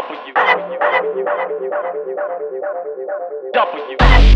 W W Fly,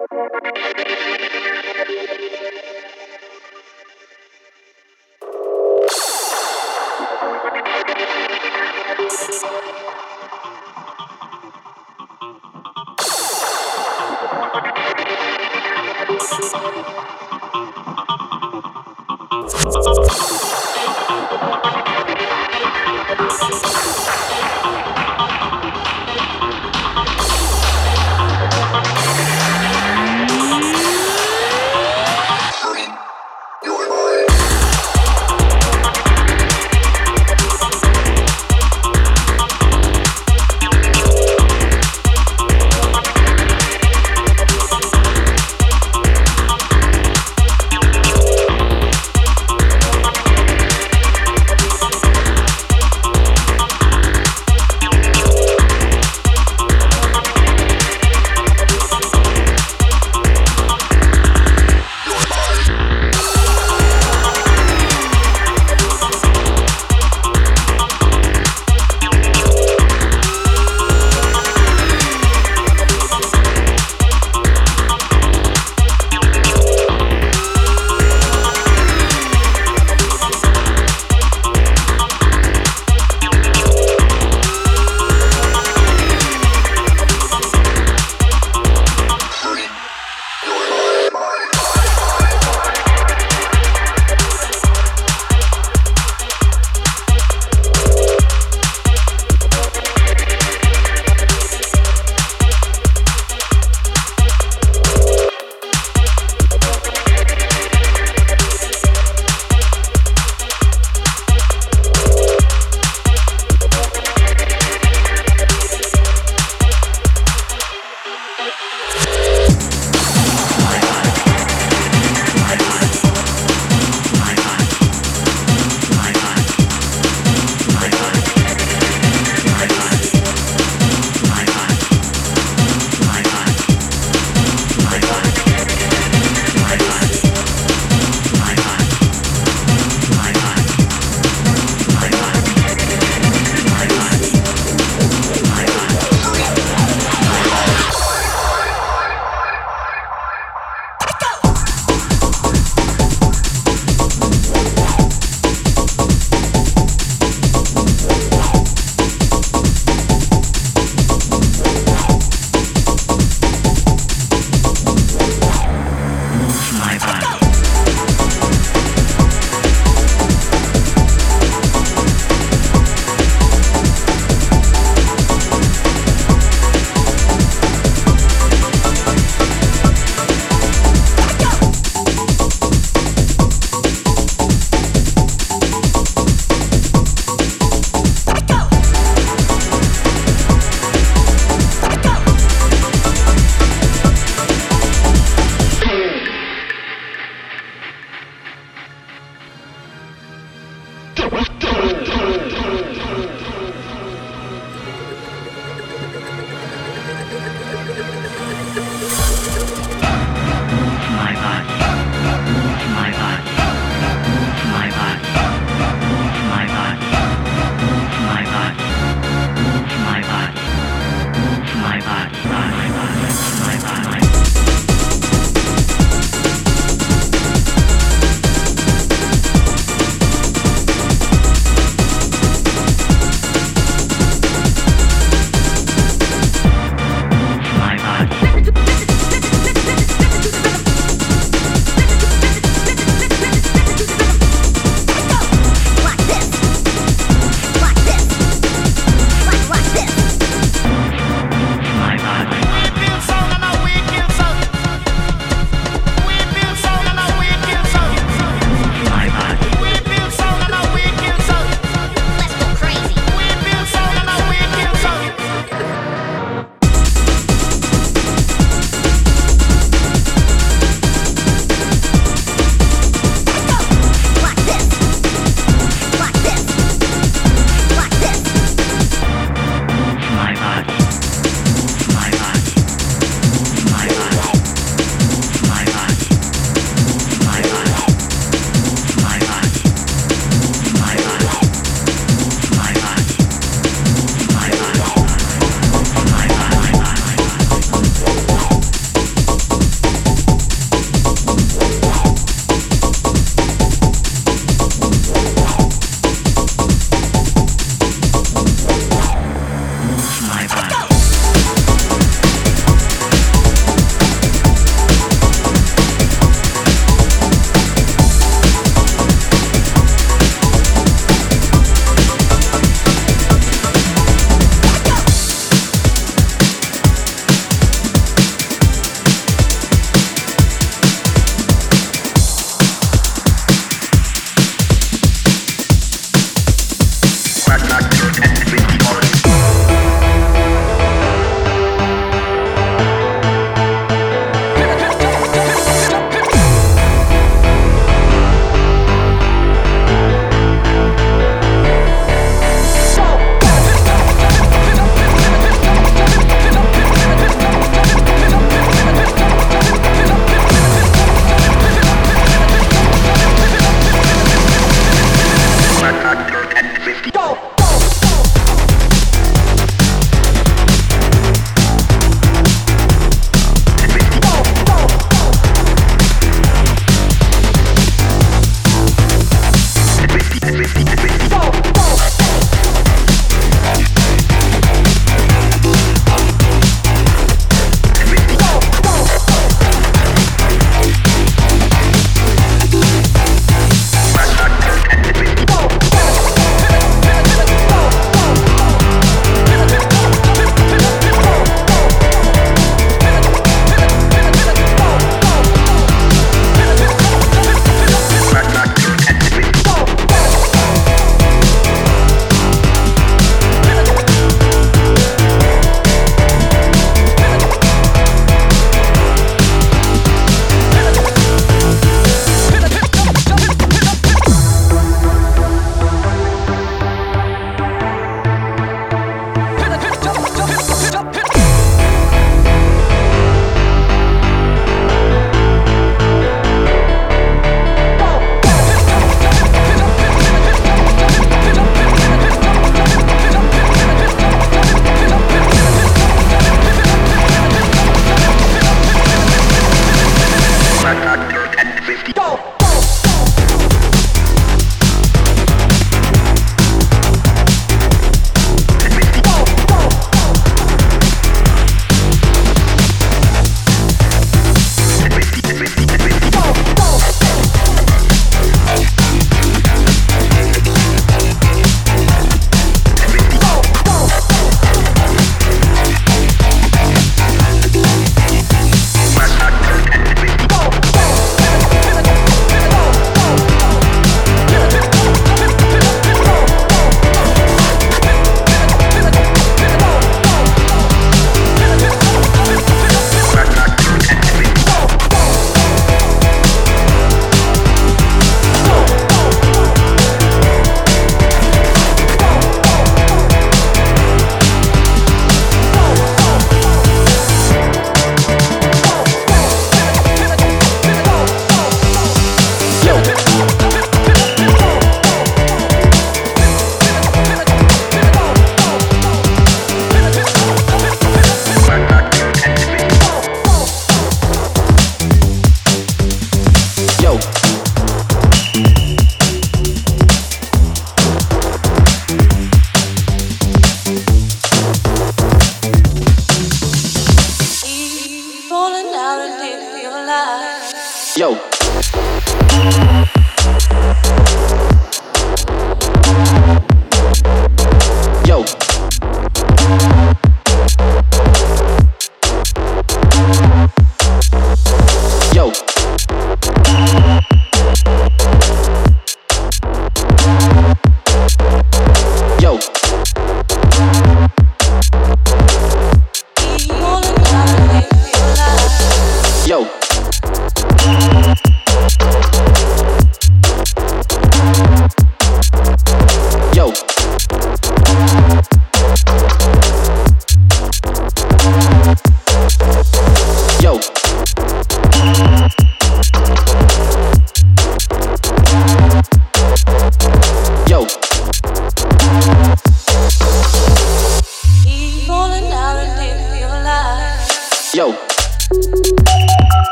Thank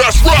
That's right.